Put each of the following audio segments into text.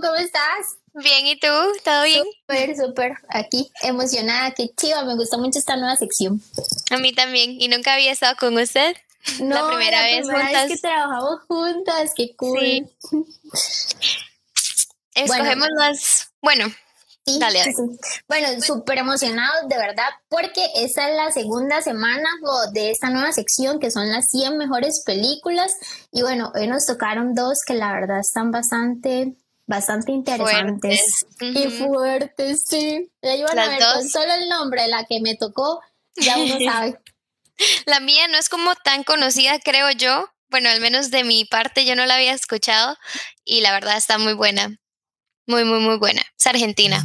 ¿cómo estás? Bien, ¿y tú? ¿Todo bien? Súper, súper. Aquí, emocionada, qué chiva, me gusta mucho esta nueva sección. A mí también, y nunca había estado con usted. No, la primera vez primera juntas. Vez que trabajamos juntas, qué cool. Sí. Escogemos las. Bueno, Sí, Dale, sí, dale. sí. Bueno, súper emocionados de verdad porque esta es la segunda semana de esta nueva sección que son las 100 mejores películas y bueno, hoy nos tocaron dos que la verdad están bastante, bastante interesantes Fuertes. y fuertes, sí. Ya iban a ver dos. con solo el nombre la que me tocó, ya uno sabe. la mía no es como tan conocida, creo yo. Bueno, al menos de mi parte yo no la había escuchado y la verdad está muy buena. Muy, muy, muy buena. Es argentina.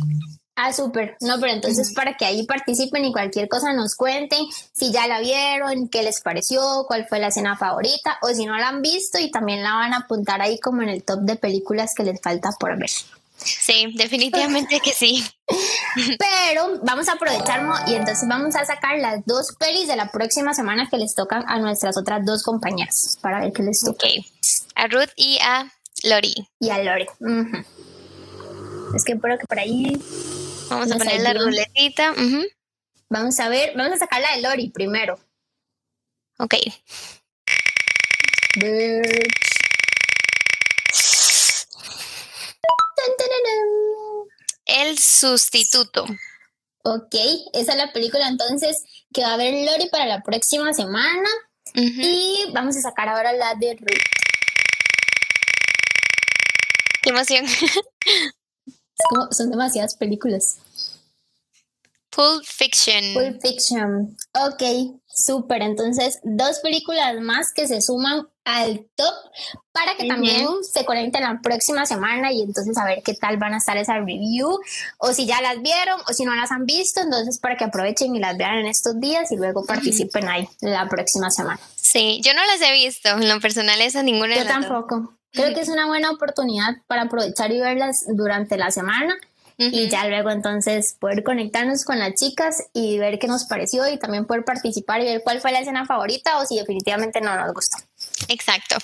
Ah, súper. No, pero entonces para que ahí participen y cualquier cosa nos cuenten si ya la vieron, qué les pareció, cuál fue la escena favorita o si no la han visto y también la van a apuntar ahí como en el top de películas que les falta por ver. Sí, definitivamente que sí. Pero vamos a aprovechar y entonces vamos a sacar las dos pelis de la próxima semana que les tocan a nuestras otras dos compañeras para ver qué les toca. Ok. A Ruth y a Lori. Y a. Ujú. Es que espero que por ahí Vamos a poner la ruletita. vamos a ver, vamos a sacar la de Lori primero. Ok. Birch. El sustituto. Ok, esa es la película entonces que va a ver Lori para la próxima semana. Y vamos a sacar ahora la de Ruth. Qué emoción. Es como, son demasiadas películas. Pulp Fiction. Pulp Fiction. Ok, súper. Entonces, dos películas más que se suman al top para que también se conecten la próxima semana y entonces a ver qué tal van a estar esa review o si ya las vieron o si no las han visto, entonces para que aprovechen y las vean en estos días y luego participen ahí la próxima semana. Sí, yo no las he visto. En lo personal, esa ninguna de Yo las dos. Creo que es una buena oportunidad para aprovechar y verlas durante la semana y ya luego entonces poder conectarnos con las chicas y ver qué nos pareció y también poder participar y ver cuál fue la escena favorita o si definitivamente no nos gustó. Exacto.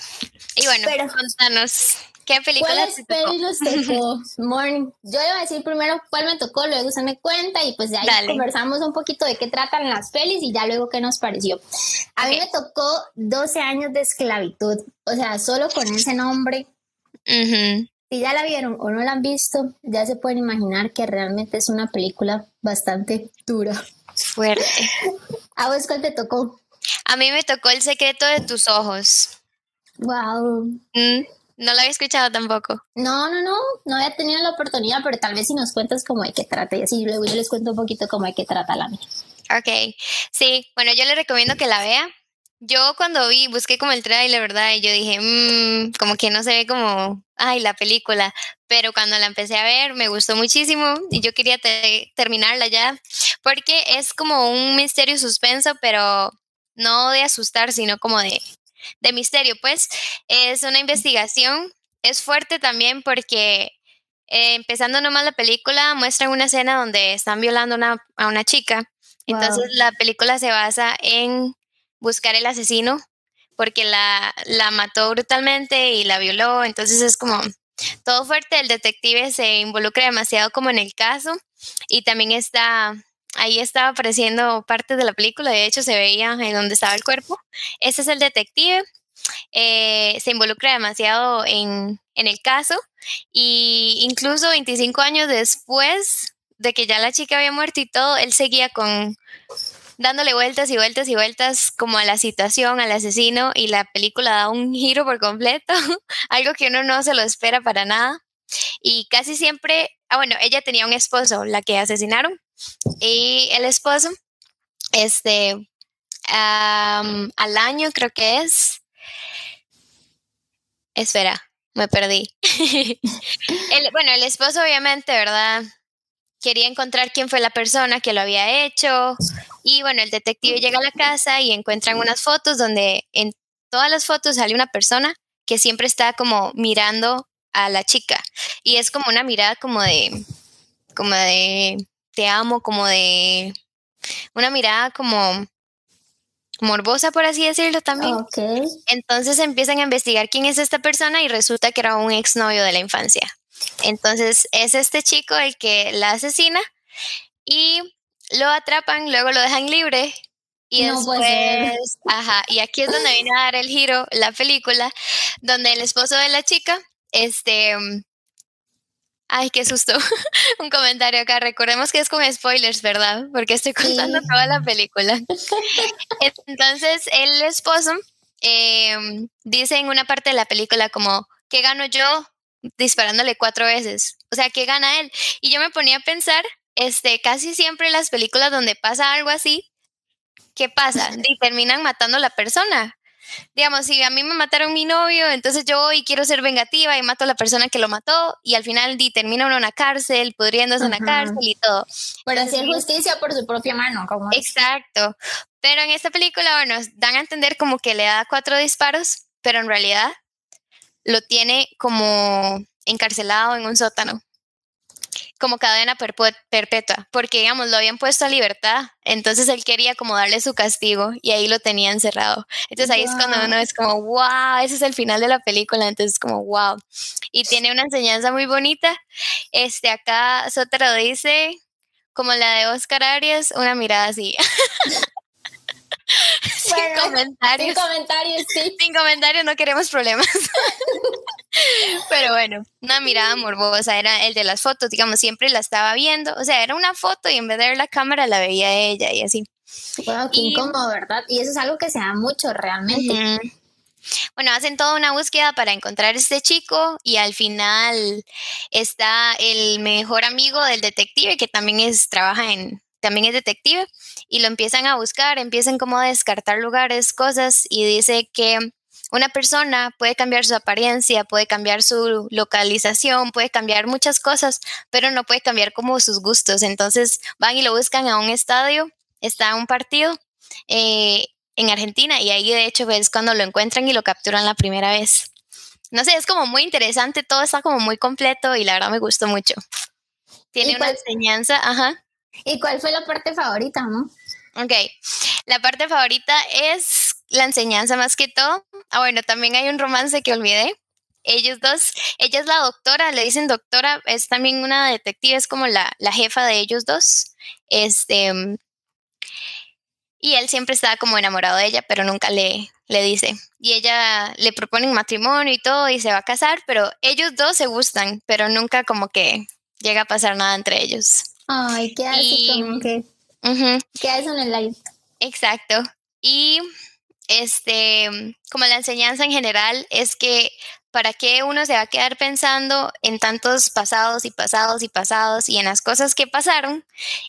Y bueno, Pero- contanos, ¿qué película ¿Cuáles te pelis nos tocó? Morning. Yo voy a decir primero cuál me tocó, luego usted me cuenta y pues de ahí Dale. conversamos un poquito de qué tratan las pelis y ya luego qué nos pareció. A mí me tocó 12 años de esclavitud, o sea, solo con ese nombre Ujú. Si ya la vieron o no la han visto, ya se pueden imaginar que realmente es una película bastante dura. Fuerte. ¿A vos cuál te tocó? A mí me tocó El secreto de tus ojos. Wow. Mm, No lo había escuchado tampoco. No, no, no, no había tenido la oportunidad, pero tal vez si nos cuentas cómo hay que trata y así luego yo les cuento un poquito cómo hay que trata la mía. Ok, sí, bueno, yo le recomiendo que la vea. Yo cuando vi, busqué como el trailer, ¿verdad? Y yo dije, "Mm, como que no se ve como, ay, la película. Pero cuando la empecé a ver, me gustó muchísimo y yo quería te- terminarla ya, porque es como un misterio suspenso, pero no de asustar, sino como de, de misterio, pues. Es una investigación, es fuerte también porque eh, empezando nomás la película, muestran una escena donde están violando una- a una chica. Wow. Entonces la película se basa en buscar el asesino porque la, la mató brutalmente y la violó. Entonces es como todo fuerte. El detective se involucra demasiado como en el caso y también está, ahí estaba apareciendo parte de la película. De hecho se veía en donde estaba el cuerpo. Ese es el detective. eh, se involucra demasiado en, en el caso y incluso 25 años después de que ya la chica había muerto y todo, él seguía con dándole vueltas y vueltas y vueltas como a la situación, al asesino y la película da un giro por completo, algo que uno no se lo espera para nada. Y casi siempre, ah bueno, ella tenía un esposo, la que asesinaron, y el esposo, este, al año creo que es, espera, me perdí. El- bueno, el esposo obviamente, ¿verdad? Quería encontrar quién fue la persona que lo había hecho. Y bueno, el detective llega a la casa y encuentran unas fotos donde en todas las fotos sale una persona que siempre está como mirando a la chica. Y es como una mirada como de, como de, te amo, como de, una mirada como morbosa, por así decirlo también. Ok. Entonces empiezan a investigar quién es esta persona y resulta que era un exnovio de la infancia. Entonces es este chico el que la asesina y lo atrapan, luego lo dejan libre y después, ajá, y aquí es donde viene a dar el giro la película, donde el esposo de la chica, este, ay, qué susto, un comentario acá, recordemos que es con spoilers, ¿verdad? Porque estoy contando toda la película. Entonces, el esposo em, dice en una parte de la película como, ¿qué gano yo disparándole cuatro veces? O sea, ¿qué gana él? Y yo me ponía a pensar, este, casi siempre las películas donde pasa algo así, ¿qué pasa? Y terminan matando a la persona. Digamos, si a mí me mataron mi novio, entonces yo hoy quiero ser vengativa y mato a la persona que lo mató y al final di, termina uno en una cárcel, pudriéndose en la cárcel y todo. Pero hacer justicia por su propia mano. como Exacto. Pero en esta película, bueno, dan a entender como que le da cuatro disparos, pero en realidad lo tiene como encarcelado en un sótano como cadena perpetua, porque digamos, lo habían puesto a libertad, entonces él quería como darle su castigo y ahí lo tenía encerrado. Entonces ahí es cuando uno es como, wow, ese es el final de la película, entonces es como, wow. Y tiene una enseñanza muy bonita. Este, acá Sotero dice, como la de Oscar Arias, una mirada así. sin comentarios. Sin comentarios, sí. Sin comentarios, no queremos problemas. Pero bueno, una mirada morbosa era el de las fotos, digamos, siempre la estaba viendo, o sea, era una foto y en vez de ver la cámara la veía ella y así. Wow, qué incómodo, ¿verdad? Y eso es algo que se da mucho realmente. Bueno, hacen toda una búsqueda para encontrar a este chico y al final está el mejor amigo del detective que también es, trabaja en, también es detective y lo empiezan a buscar, empiezan como a descartar lugares, cosas y dice que una persona puede cambiar su apariencia, puede cambiar su localización, puede cambiar muchas cosas, pero no puede cambiar como sus gustos. Entonces van y lo buscan a un estadio, está un partido eh, en Argentina y ahí de hecho es cuando lo encuentran y lo capturan la primera vez. No sé, es como muy interesante, todo está como muy completo y la verdad me gustó mucho. Tiene una enseñanza, ajá. ¿Y cuál fue la parte favorita, no? Ok, la parte favorita es la enseñanza más que todo. Ah, bueno, también hay un romance que olvidé. Ellos dos, ella es la doctora, le dicen doctora, es también una detective, es como la, la jefa de ellos dos. Este, y él siempre estaba como enamorado de ella, pero nunca le, le dice. Y ella le proponen matrimonio y todo y se va a casar, pero ellos dos se gustan, pero nunca como que llega a pasar nada entre ellos. Ay, qué hace como que... ¿Qué hace en el live? Exacto. Y este, como la enseñanza en general es que para qué uno se va a quedar pensando en tantos pasados y pasados y pasados y en las cosas que pasaron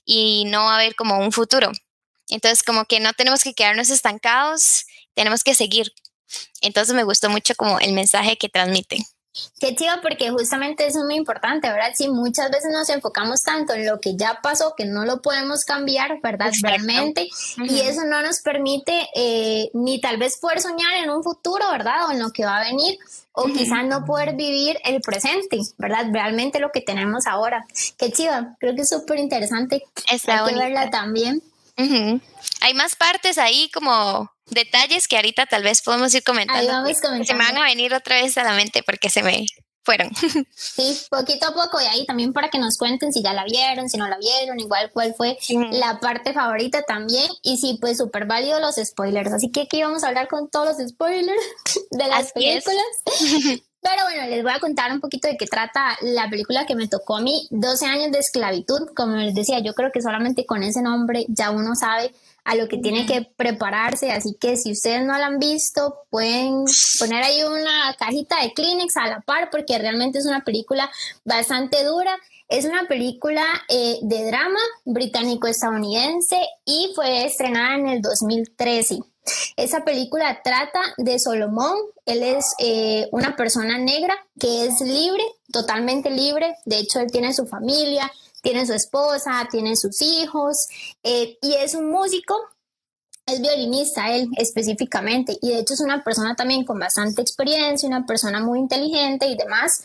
y no va a haber como un futuro. Entonces, como que no tenemos que quedarnos estancados, tenemos que seguir. Entonces, me gustó mucho como el mensaje que transmiten. Qué chido porque justamente eso es muy importante, ¿verdad? Si muchas veces nos enfocamos tanto en lo que ya pasó que no lo podemos cambiar, ¿verdad? Realmente. Y eso no nos permite eh, ni tal vez poder soñar en un futuro, ¿verdad? O en lo que va a venir. O quizás no poder vivir el presente, ¿verdad? Realmente lo que tenemos ahora. Qué chido, creo que es súper interesante. Hay que verla también. Hay más partes ahí como detalles que ahorita tal vez podemos ir comentando. Se me van a venir otra vez a la mente porque se me fueron. Sí, poquito a poco y ahí también para que nos cuenten si ya la vieron, si no la vieron, igual cuál fue la parte favorita también y si pues súper válido los spoilers. Así que aquí vamos a hablar con todos los spoilers de las películas. Pero bueno, les voy a contar un poquito de qué trata la película que me tocó a mí, 12 años de esclavitud. Como les decía, yo creo que solamente con ese nombre ya uno sabe a lo que tiene que prepararse. Así que si ustedes no la han visto, pueden poner ahí una cajita de Kleenex a la par porque realmente es una película bastante dura. Es una película eh, de drama británico-estadounidense y fue estrenada en el 2013. Esa película trata de Solomón. Él es eh, una persona negra que es libre, totalmente libre. De hecho, él tiene su familia, tiene su esposa, tiene sus hijos eh, y es un músico, es violinista él específicamente y de hecho es una persona también con bastante experiencia, una persona muy inteligente y demás.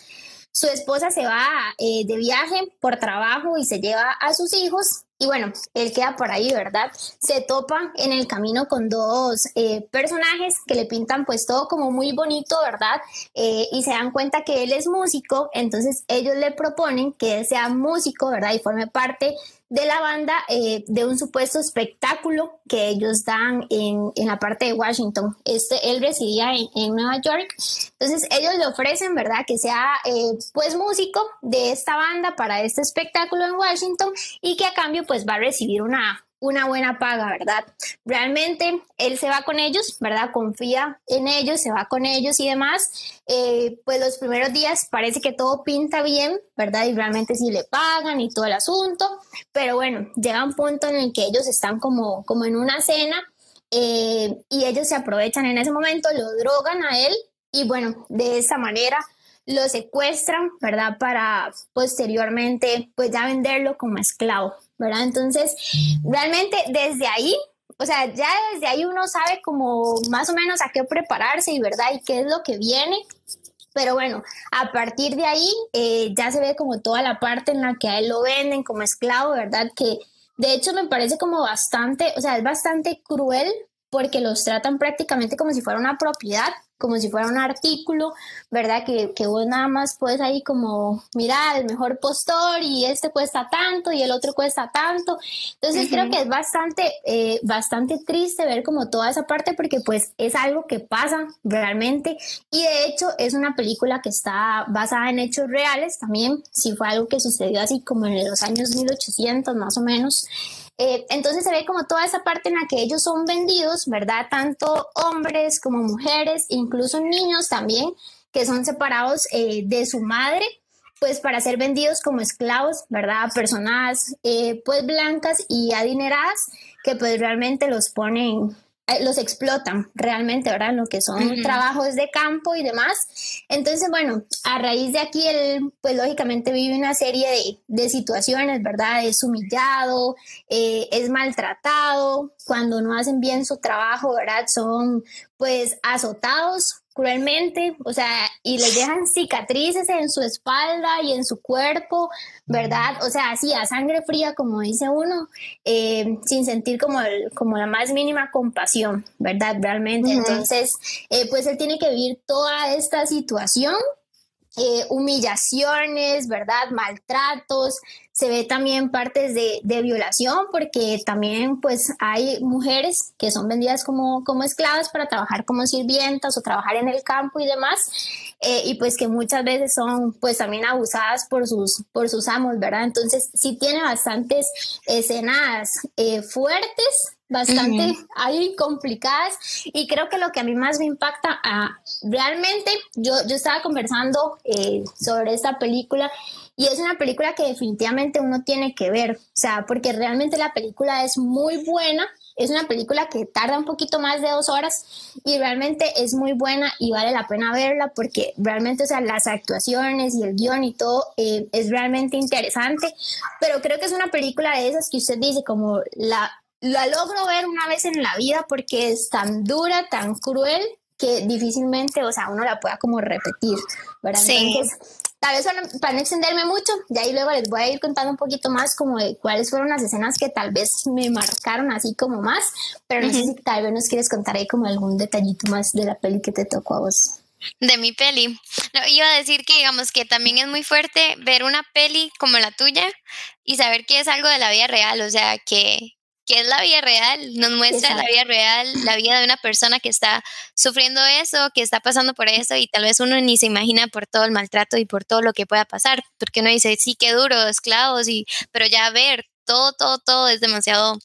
Su esposa se va eh, de viaje por trabajo y se lleva a sus hijos y bueno, él queda por ahí, ¿verdad? Se topa en el camino con dos eh, personajes que le pintan pues todo como muy bonito, ¿verdad? Eh, y se dan cuenta que él es músico, entonces ellos le proponen que él sea músico, ¿verdad? Y forme parte de la banda eh, de un supuesto espectáculo que ellos dan en, en, la parte de Washington. Este, él residía en, Nueva York, entonces ellos le ofrecen, ¿verdad?, que sea pues músico de esta banda para este espectáculo en Washington y que a cambio pues va a recibir una, una buena paga, ¿verdad? Realmente él se va con ellos, ¿verdad? Confía en ellos, se va con ellos y demás. Eh, pues los primeros días parece que todo pinta bien, ¿verdad? Y realmente sí le pagan y todo el asunto, pero bueno, llega un punto en el que ellos están como, como en una cena eh, y ellos se aprovechan en ese momento, lo drogan a él y bueno, de esa manera lo secuestran, ¿verdad? Para posteriormente, pues ya venderlo como esclavo, ¿verdad? Entonces, realmente desde ahí, o sea, ya desde ahí uno sabe como más o menos a qué prepararse y, ¿verdad? Y qué es lo que viene. Pero bueno, a partir de ahí eh, ya se ve como toda la parte en la que a él lo venden como esclavo, ¿verdad? Que de hecho me parece como bastante, o sea, es bastante cruel porque los tratan prácticamente como si fuera una propiedad, como si fuera un artículo, ¿verdad? Que, que vos nada más puedes ahí como, mira, el mejor postor y este cuesta tanto y el otro cuesta tanto. Entonces creo que es bastante, eh, bastante triste ver como toda esa parte porque pues es algo que pasa realmente y de hecho es una película que está basada en hechos reales también, si fue algo que sucedió así como en los años 1800 más o menos. Eh, entonces se ve como toda esa parte en la que ellos son vendidos, ¿verdad? Tanto hombres como mujeres, incluso niños también, que son separados eh, de su madre, pues para ser vendidos como esclavos, ¿verdad? Personas eh, pues blancas y adineradas que pues realmente los ponen los explotan realmente, ¿verdad? Lo que son trabajos de campo y demás. Entonces, bueno, a raíz de aquí, él, pues lógicamente vive una serie de, de situaciones, ¿verdad? Es humillado, eh, es maltratado, cuando no hacen bien su trabajo, ¿verdad? Son pues azotados cruelmente, o sea, y les dejan cicatrices en su espalda y en su cuerpo, ¿verdad? O sea, así a sangre fría, como dice uno, eh, sin sentir como, como la más mínima compasión, ¿verdad? Realmente. Entonces, eh, pues él tiene que vivir toda esta situación eh, humillaciones, ¿verdad? Maltratos, se ve también partes de, violación porque también pues hay mujeres que son vendidas como, como esclavas para trabajar como sirvientas o trabajar en el campo y demás eh, y pues que muchas veces son pues también abusadas por sus, por sus amos, ¿verdad? Entonces sí tiene bastantes escenas eh, fuertes bastante ahí complicadas y creo que lo que a mí más me impacta ah, realmente yo, yo estaba conversando eh, sobre esta película y es una película que definitivamente uno tiene que ver, o sea, porque realmente la película es muy buena, es una película que tarda un poquito más de dos horas y realmente es muy buena y vale la pena verla porque realmente, o sea, las actuaciones y el guion y todo eh, es realmente interesante, pero creo que es una película de esas que usted dice como la la logro ver una vez en la vida porque es tan dura, tan cruel, que difícilmente, o sea, uno la pueda como repetir, ¿verdad? Sí. Entonces, tal vez para, no extenderme mucho, de ahí luego les voy a ir contando un poquito más como de cuáles fueron las escenas que tal vez me marcaron así como más, pero no sé si tal vez nos quieres contar ahí como algún detallito más de la peli que te tocó a vos. De mi peli. No, iba a decir que digamos que también es muy fuerte ver una peli como la tuya y saber que es algo de la vida real, o sea, que, que es la vida real, nos muestra la vida real, la vida de una persona que está sufriendo eso, que está pasando por eso y tal vez uno ni se imagina por todo el maltrato y por todo lo que pueda pasar, porque uno dice, sí, qué duro, esclavos, y, pero ya ver todo, todo, todo es demasiado,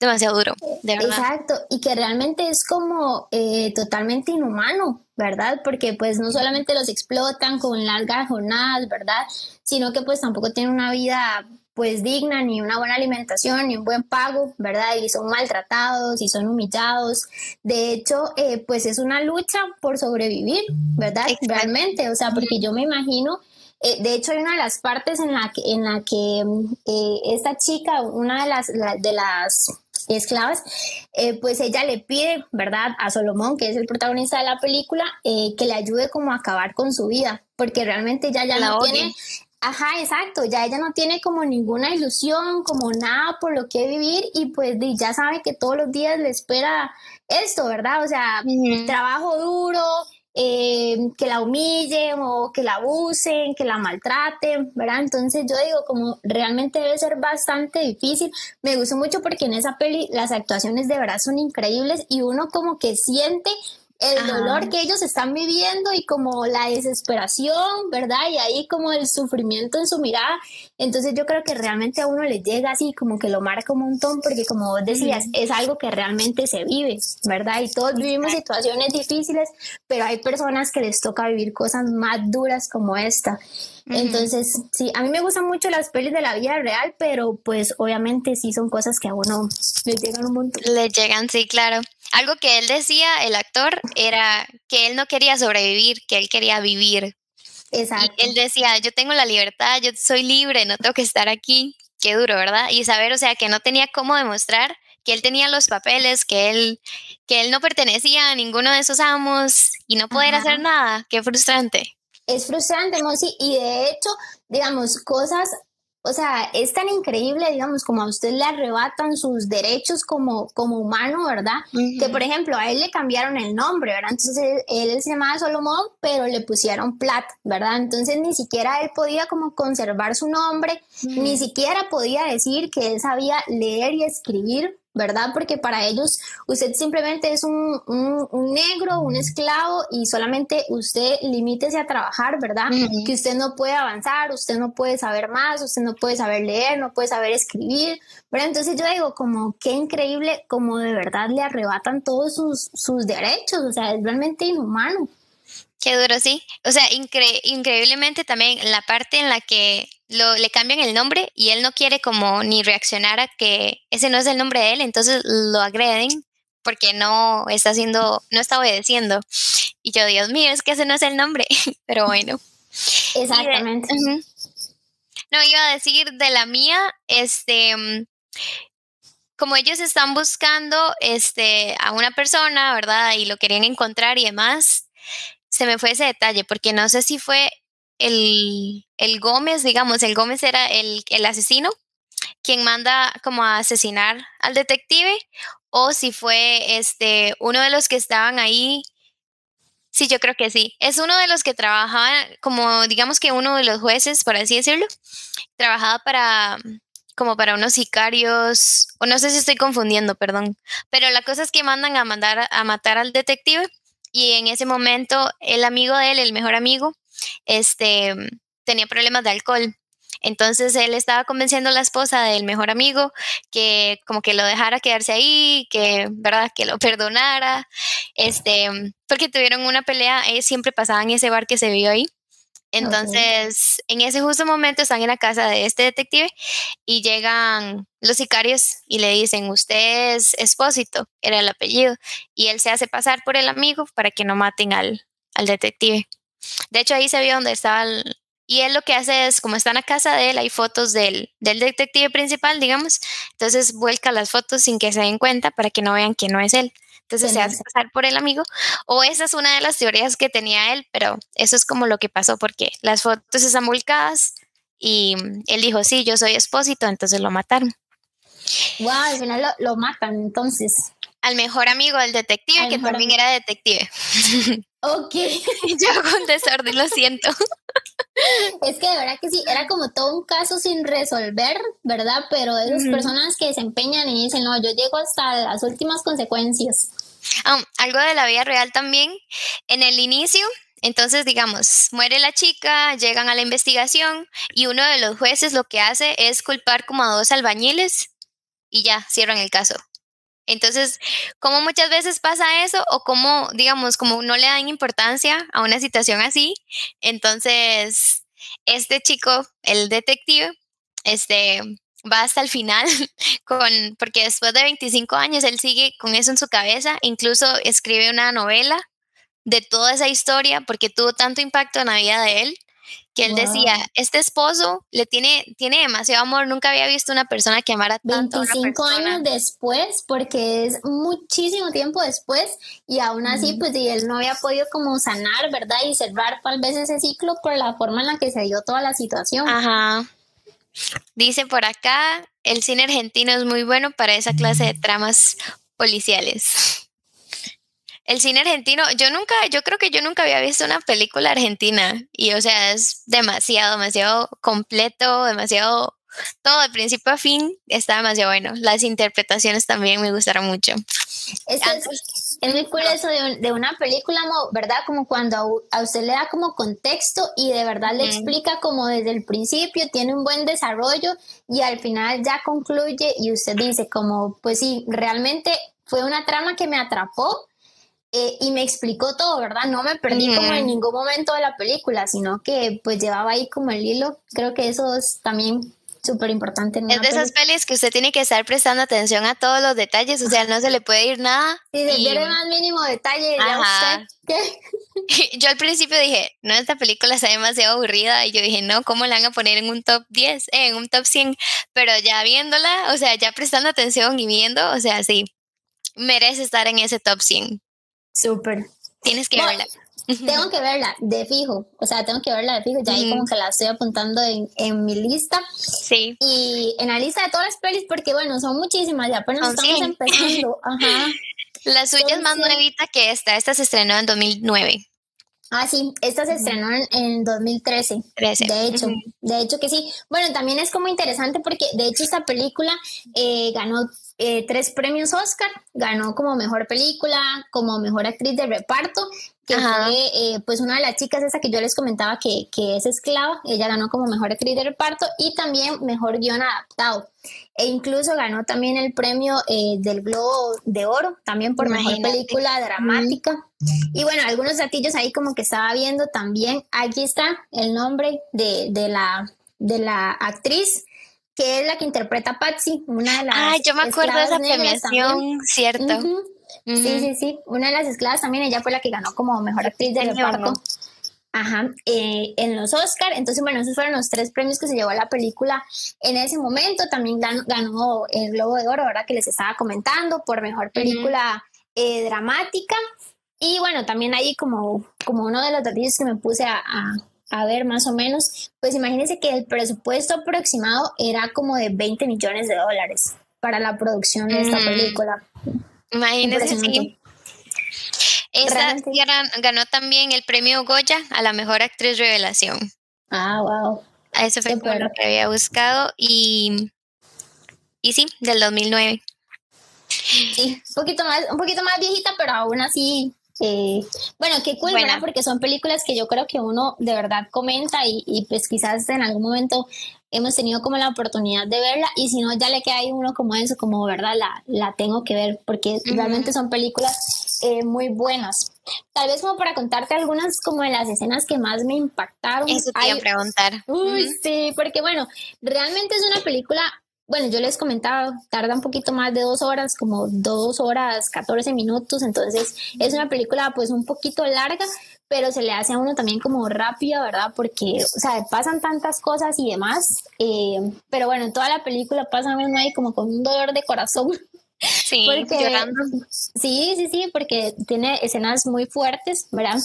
demasiado duro, de verdad. Exacto, y que realmente es como eh, totalmente inhumano, ¿verdad? Porque pues no solamente los explotan con largas jornadas, ¿verdad? Sino que pues tampoco tienen una vida pues digna, ni una buena alimentación, ni un buen pago, ¿verdad? Y son maltratados y son humillados. De hecho, eh, pues es una lucha por sobrevivir, ¿verdad? Realmente, o sea, porque yo me imagino, eh, de hecho hay una de las partes en la que, en la que eh, esta chica, una de las, de las esclavas, pues ella le pide, ¿verdad? A Solomón, que es el protagonista de la película, que le ayude como a acabar con su vida, porque realmente ya ya no tiene Ajá, exacto, ya ella no tiene como ninguna ilusión, como nada por lo que vivir y pues ya sabe que todos los días le espera esto, ¿verdad? O sea, trabajo duro, eh, que la humillen o que la abusen, que la maltraten, ¿verdad? Entonces yo digo como realmente debe ser bastante difícil. Me gustó mucho porque en esa peli las actuaciones de verdad son increíbles y uno como que siente el dolor que ellos están viviendo y como la desesperación, ¿verdad? Y ahí como el sufrimiento en su mirada. Entonces yo creo que realmente a uno le llega así, como que lo marca un montón, porque como vos decías, es algo que realmente se vive, ¿verdad? Y todos vivimos situaciones difíciles, pero hay personas que les toca vivir cosas más duras como esta. Entonces, sí, a mí me gustan mucho las pelis de la vida real, pero pues obviamente sí son cosas que a uno le llegan un montón. Le llegan, sí, claro. Algo que él decía, el actor, era que él no quería sobrevivir, que él quería vivir. Exacto. Y él decía, yo tengo la libertad, yo soy libre, no tengo que estar aquí. Qué duro, ¿verdad? Y saber, o sea, que no tenía cómo demostrar que él tenía los papeles, que él, que él no pertenecía a ninguno de esos amos y no poder hacer nada. Qué frustrante es frustrante, Mosi, y de hecho, digamos, cosas, o sea, es tan increíble, digamos, como a usted le arrebatan sus derechos como, como humano, ¿verdad? Que, por ejemplo, a él le cambiaron el nombre, ¿verdad? Entonces, él, se llamaba Solomón, pero le pusieron Plat, ¿verdad? Entonces, ni siquiera él podía como conservar su nombre, ni siquiera podía decir que él sabía leer y escribir, ¿verdad? Porque para ellos usted simplemente es un, un, negro, un esclavo y solamente usted limítese a trabajar, ¿verdad? Que usted no puede avanzar, usted no puede saber más, usted no puede saber leer, no puede saber escribir, ¿verdad? Entonces yo digo, como qué increíble, como de verdad le arrebatan todos sus, sus derechos, o sea, es realmente inhumano. Qué duro, sí. O sea, increíblemente también la parte en la que lo, le cambian el nombre y él no quiere como ni reaccionar a que ese no es el nombre de él, entonces lo agreden porque no está haciendo, no está obedeciendo. Y yo, Dios mío, es que ese no es el nombre, pero bueno. Exactamente. No, iba a decir de la mía, este, mm, como ellos están buscando este, a una persona, ¿verdad? Y lo querían encontrar y demás, se me fue ese detalle, porque no sé si fue el, el Gómez, digamos, el Gómez era el, el, asesino, quien manda como a asesinar al detective, o si fue este uno de los que estaban ahí. Sí, yo creo que sí. Es uno de los que trabajaba, como digamos que uno de los jueces, por así decirlo, trabajaba para como para unos sicarios, o no sé si estoy confundiendo, perdón. Pero la cosa es que mandan a mandar a matar al detective y en ese momento el amigo de él, el mejor amigo, este, tenía problemas de alcohol. Entonces él estaba convenciendo a la esposa del mejor amigo que como que lo dejara quedarse ahí, que verdad que lo perdonara, este, porque tuvieron una pelea, eh, siempre pasaba en ese bar que se vio ahí. Entonces, en ese justo momento están en la casa de este detective y llegan los sicarios y le dicen, usted es Espósito, era el apellido, y él se hace pasar por el amigo para que no maten al, al detective. De hecho, ahí se vio donde estaba el, y él lo que hace es, como está en la casa de él, hay fotos del, del, detective principal, digamos, entonces vuelca las fotos sin que se den cuenta para que no vean que no es él. Entonces se hace pasar por el amigo. O esa es una de las teorías que tenía él, pero eso es como lo que pasó porque las fotos están volcadas y él dijo, sí, yo soy expósito, entonces lo mataron. Wow, al final lo, matan entonces. Al mejor amigo del detective, que también era detective. Ok. yo con desorden, lo siento. Es que de verdad que sí, era como todo un caso sin resolver, ¿verdad? Pero esas personas que se empeñan y dicen, no, yo llego hasta las últimas consecuencias. Ah, algo de la vida real también. En el inicio, entonces, digamos, muere la chica, llegan a la investigación y uno de los jueces lo que hace es culpar como a dos albañiles y ya, cierran el caso. Entonces, como muchas veces pasa eso o como, digamos, como no le dan importancia a una situación así, entonces este chico, el detective, este va hasta el final con porque después de 25 años él sigue con eso en su cabeza, incluso escribe una novela de toda esa historia porque tuvo tanto impacto en la vida de él que él decía, este esposo le tiene, tiene demasiado amor, nunca había visto una persona que amara tanto 25 años después, porque es muchísimo tiempo después, y aún así, pues, y él no había podido como sanar, ¿verdad? Y cerrar tal vez ese ciclo por la forma en la que se dio toda la situación. Ajá. Dice por acá, el cine argentino es muy bueno para esa clase de tramas policiales. El cine argentino, yo nunca, yo creo que yo nunca había visto una película argentina y o sea, es demasiado, demasiado completo, demasiado, todo de principio a fin está demasiado bueno. Las interpretaciones también me gustaron mucho. Es, es, muy curioso de, de, una película, ¿verdad? Como cuando a, usted le da como contexto y de verdad le explica como desde el principio, tiene un buen desarrollo y al final ya concluye y usted dice como, pues sí, realmente fue una trama que me atrapó eh, y me explicó todo, ¿verdad? No me perdí como en ningún momento de la película, sino que pues llevaba ahí como el hilo. Creo que eso es también súper importante. es de esas pelis que usted tiene que estar prestando atención a todos los detalles, o sea, no se le puede ir nada. Si se pierde más mínimo detalle, ya usted, ¿qué? Yo al principio dije, no, esta película está demasiado aburrida, y yo dije, no, ¿cómo la van a poner en un top 10, eh, en un top 100? Pero ya viéndola, o sea, ya prestando atención y viendo, o sea, sí, merece estar en ese top 100. Súper. Tienes que verla. Tengo que verla de fijo, o sea, tengo que verla de fijo, ya ahí como que la estoy apuntando en, en, mi lista. Sí. Y en la lista de todas las pelis, porque bueno, son muchísimas, ya apenas estamos empezando. Ajá. La suya es más nuevita que esta, esta se estrenó en 2009. Ah, sí, esta se estrenó en, 2013. De hecho, de hecho que sí. Bueno, también es como interesante porque de hecho esta película eh, ganó eh, tres premios Oscar, ganó como mejor película, como mejor actriz de reparto, que fue eh, pues una de las chicas esa que yo les comentaba que, que, es esclava, ella ganó como mejor actriz de reparto y también mejor guion adaptado. E incluso ganó también el premio eh, del Globo de Oro, también por mejor película dramática. Y bueno, algunos datillos ahí como que estaba viendo también, aquí está el nombre de, de la, de la actriz que es la que interpreta a Patsy, una de las. Ah, yo me acuerdo de esa premiación, cierto. Sí, sí, sí. Una de las esclavas también, ella fue la que ganó como mejor actriz de reparto. Ajá, eh, en los Oscar. Entonces, bueno, esos fueron los tres premios que se llevó la película en ese momento. También ganó, el Globo de Oro, ahora que les estaba comentando, por mejor película eh, dramática. Y bueno, también ahí como, como uno de los detalles que me puse a, a ver más o menos, pues imagínense que el presupuesto aproximado era como de 20 millones de dólares para la producción de esta mm. película. Imagínense, sí. Esta ganó también el premio Goya a la mejor actriz revelación. Ah, wow. Eso fue lo que había buscado y, y sí, del 2009. Sí, un poquito más, un poquito más viejita, pero aún así eh, bueno, qué cool. Porque son películas que yo creo que uno de verdad comenta y, pues quizás en algún momento hemos tenido como la oportunidad de verla y si no ya le queda ahí uno como eso, como verdad la, la tengo que ver porque realmente son películas eh, muy buenas. Tal vez como para contarte algunas como de las escenas que más me impactaron. Eso te iba a preguntar. Uy, sí, porque bueno, realmente es una película bueno, yo les comentaba, tarda un poquito más de dos horas, como dos horas, 14 minutos, entonces es una película pues un poquito larga, pero se le hace a uno también como rápida, ¿verdad? Porque, o sea, pasan tantas cosas y demás, eh, pero bueno, toda la película pasa uno ahí como con un dolor de corazón, Sí, llorando. Sí, sí, sí, porque tiene escenas muy fuertes, ¿verdad?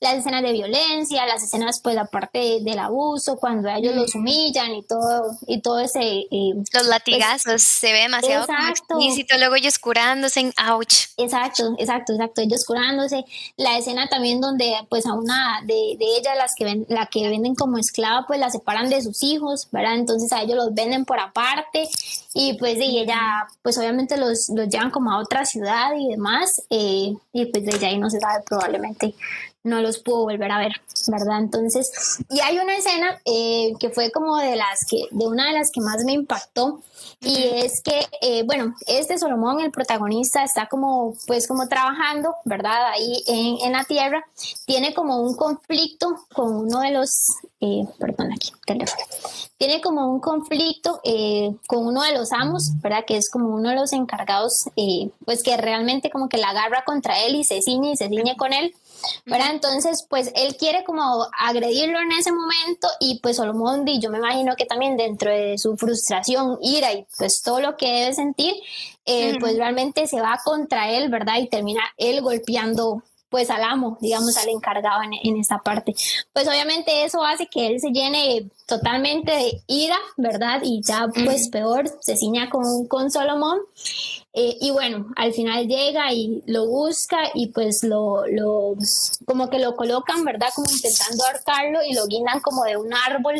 Las escenas de violencia, las escenas, pues, la parte del abuso, cuando ellos los humillan y todo, y todo ese... Eh, los pues, latigazos, se ve demasiado exacto. explícito, luego ellos curándose, en ouch. Exacto, exacto, exacto, ellos curándose. La escena también donde, pues, a una de, de ellas, las que ven, la que venden como esclava, pues, la separan de sus hijos, ¿verdad? Entonces a ellos los venden por aparte y, pues, y ella, pues, obviamente los los, llevan como a otra ciudad y demás, eh, y pues desde ahí no se sabe, probablemente no los pudo volver a ver, ¿verdad? Entonces, y hay una escena eh, que fue como de las que, de una de las que más me impactó, y es que, eh, bueno, este Solomón, el protagonista, está como, pues como trabajando, ¿verdad? Ahí en, en la tierra, tiene como un conflicto con uno de los, eh, perdón, aquí, teléfono, tiene como un conflicto con uno de los amos, ¿verdad? Que es como uno de los encargados, pues que realmente como que la agarra contra él y se ciñe y se ciñe con él. ¿Verdad? Entonces, pues él quiere como agredirlo en ese momento y pues Solomon, y yo me imagino que también dentro de su frustración, ira y pues todo lo que debe sentir, eh, pues realmente se va contra él, ¿verdad? Y termina él golpeando pues al amo, digamos, al encargado en, en, esta parte. Pues obviamente eso hace que él se llene totalmente de ira, ¿verdad? Y ya pues peor, se ciña con, con Solomón. Eh, y bueno, al final llega y lo busca y pues lo, lo, como que lo colocan, ¿verdad? Como intentando ahorcarlo y lo guindan como de un árbol.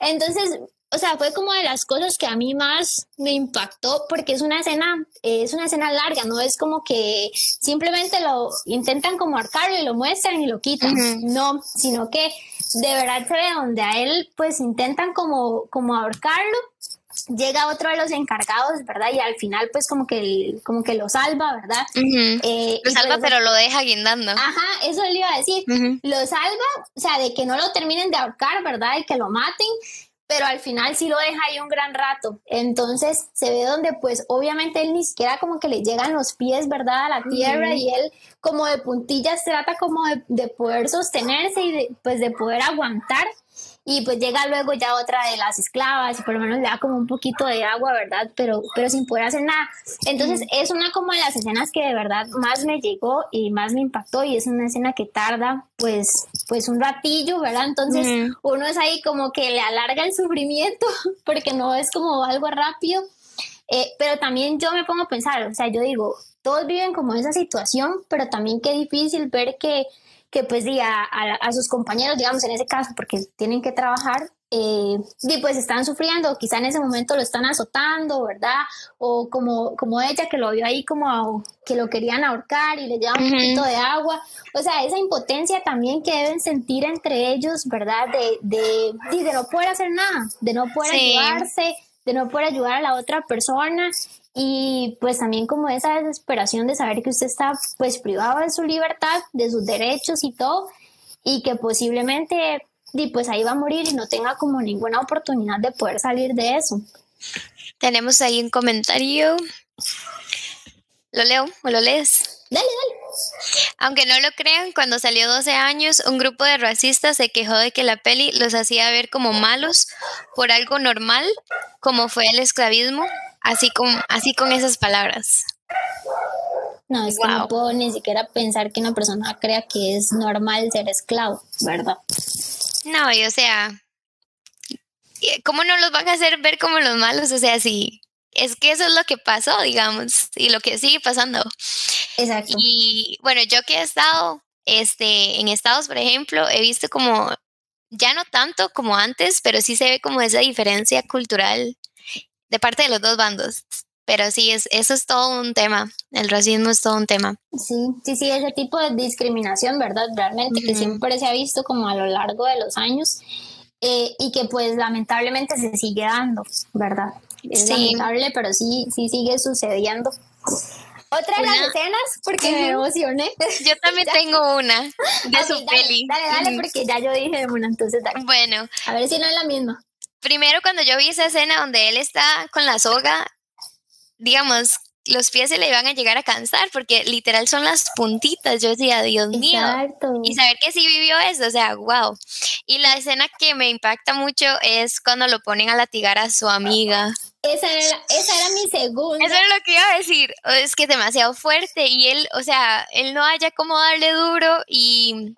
Entonces, o sea, fue como de las cosas que a mí más me impactó porque es una escena, es una escena larga, no es como que simplemente lo intentan como arcarlo y lo muestran y lo quitan, no, sino que de verdad ve donde a él pues intentan como, como ahorcarlo, llega otro de los encargados, ¿verdad? Y al final pues como que, como que lo salva, ¿verdad? Eh, lo salva pues, pero lo deja guindando. Ajá, eso le iba a decir, lo salva, o sea, de que no lo terminen de ahorcar, ¿verdad? Y que lo maten pero al final sí lo deja ahí un gran rato. Entonces se ve donde pues obviamente él ni siquiera como que le llegan los pies, ¿verdad? A la tierra y él como de puntillas trata como de, de poder sostenerse y de, pues de poder aguantar y pues llega luego ya otra de las esclavas y por lo menos le da como un poquito de agua, ¿verdad? Pero, pero sin poder hacer nada. Entonces es una como de las escenas que de verdad más me llegó y más me impactó y es una escena que tarda pues, pues un ratillo, ¿verdad? Entonces uno es ahí como que le alarga el sufrimiento porque no es como algo rápido. Eh, pero también yo me pongo a pensar, o sea, yo digo, todos viven como esa situación, pero también qué difícil ver que que pues diga a, sus compañeros, digamos en ese caso, porque tienen que trabajar, eh, y pues están sufriendo, quizá en ese momento lo están azotando, ¿verdad? O como, como ella que lo vio ahí como que lo querían ahorcar y le llevan un poquito de agua. O sea, esa impotencia también que deben sentir entre ellos, ¿verdad? De, de, de, no poder hacer nada, de no poder ayudarse, de no poder ayudar a la otra persona y pues también como esa desesperación de saber que usted está pues privado de su libertad, de sus derechos y todo, y que posiblemente y pues ahí va a morir y no tenga como ninguna oportunidad de poder salir de eso. Tenemos ahí un comentario. ¿Lo leo o lo lees? Dale, dale. Aunque no lo crean, cuando salió 12 años, un grupo de racistas se quejó de que la peli los hacía ver como malos por algo normal, como fue el esclavismo, así con, así con esas palabras. No, es que no puedo ni siquiera pensar que una persona crea que es normal ser esclavo, ¿verdad? No, y o sea, ¿cómo no los van a hacer ver como los malos? O sea, sí, es que eso es lo que pasó, digamos, y lo que sigue pasando. Exacto. Y bueno, yo que he estado este, en Estados, por ejemplo, he visto como, ya no tanto como antes, pero sí se ve como esa diferencia cultural de parte de los dos bandos. Pero sí, es, eso es todo un tema. El racismo es todo un tema. Sí, sí, sí, ese tipo de discriminación, ¿verdad? Realmente que siempre se ha visto como a lo largo de los años eh, y que pues lamentablemente se sigue dando, ¿verdad? Es lamentable, pero sí, sí sigue sucediendo. Otra de las escenas, porque me emocioné. Yo también tengo una de su peli. Dale, dale, porque ya yo dije una, entonces dale. Bueno. A ver si no es la misma primero cuando yo vi esa escena donde él está con la soga, digamos, los pies se le iban a llegar a cansar porque literal son las puntitas. Yo decía, Dios mío. Y saber que sí vivió eso, o sea, wow. Y la escena que me impacta mucho es cuando lo ponen a latigar a su amiga. Esa era, esa era mi segunda. Eso es lo que iba a decir. Es que es demasiado fuerte y él, o sea, él no haya cómo darle duro y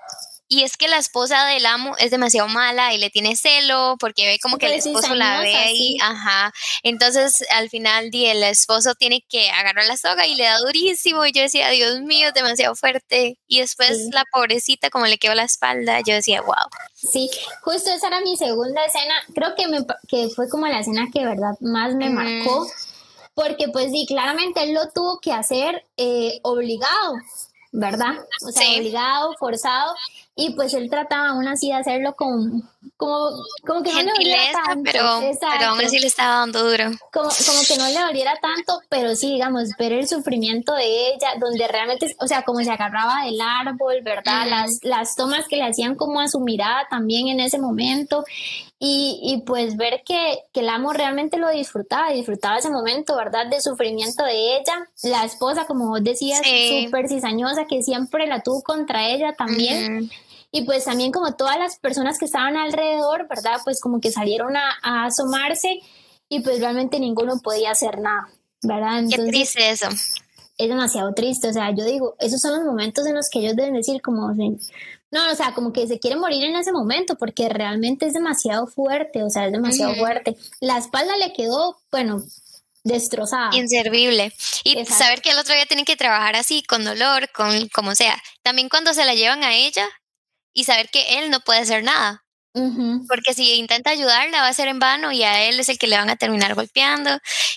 y es que la esposa del amo es demasiado mala y le tiene celo porque ve como que el esposo la ve ahí, ajá. Entonces al final el esposo tiene que agarrar la soga y le da durísimo y yo decía, Dios mío, es demasiado fuerte. Y después la pobrecita como le quedó la espalda, yo decía, wow. Sí, justo esa era mi segunda escena, creo que, me, que fue como la escena que de verdad más me marcó porque pues sí, claramente él lo tuvo que hacer eh, obligado, ¿verdad? O sea, obligado, forzado. Y pues él trataba aún así de hacerlo con, como, como que no le doliera tanto. Pero, aún así le estaba dando duro. Como, como que no le doliera tanto, pero sí, digamos, ver el sufrimiento de ella, donde realmente, o sea, como se agarraba del árbol, ¿verdad? las, las tomas que le hacían como a su mirada también en ese momento. Y, y, pues ver que, que el amo realmente lo disfrutaba, disfrutaba ese momento, ¿verdad? De sufrimiento de ella. La esposa, como vos decías, súper cizañosa, que siempre la tuvo contra ella también. Y pues también como todas las personas que estaban alrededor, ¿verdad? Pues como que salieron a, asomarse y pues realmente ninguno podía hacer nada, ¿verdad? Entonces, Qué triste eso. Es demasiado triste, o sea, yo digo, esos son los momentos en los que ellos deben decir como, no, o sea, como que se quiere morir en ese momento porque realmente es demasiado fuerte, o sea, es demasiado fuerte. La espalda le quedó, bueno, destrozada. Inservible. Y saber que el otro día tienen que trabajar así, con dolor, con como sea. También cuando se la llevan a ella y saber que él no puede hacer nada. Porque si intenta ayudarla va a ser en vano y a él es el que le van a terminar golpeando.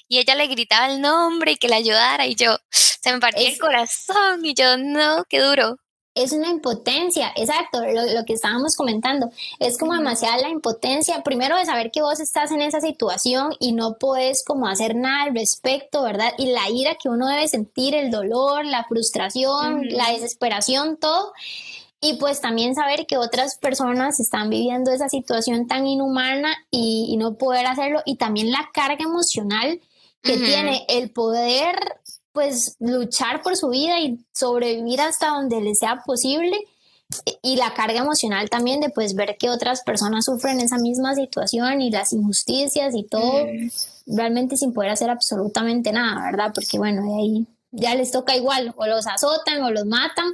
Y ella le gritaba el nombre y que la ayudara y yo se me partía el corazón y yo no, qué duro es una impotencia, exacto, lo, que estábamos comentando, es como demasiada la impotencia, primero de saber que vos estás en esa situación y no puedes como hacer nada al respecto, ¿verdad? Y la ira que uno debe sentir, el dolor, la frustración, la desesperación, todo. Y pues también saber que otras personas están viviendo esa situación tan inhumana y, no poder hacerlo. Y también la carga emocional que tiene el poder pues luchar por su vida y sobrevivir hasta donde le sea posible y la carga emocional también de pues ver que otras personas sufren esa misma situación y las injusticias y todo realmente sin poder hacer absolutamente nada, ¿verdad? Porque bueno, de ahí ya les toca igual, o los azotan o los matan,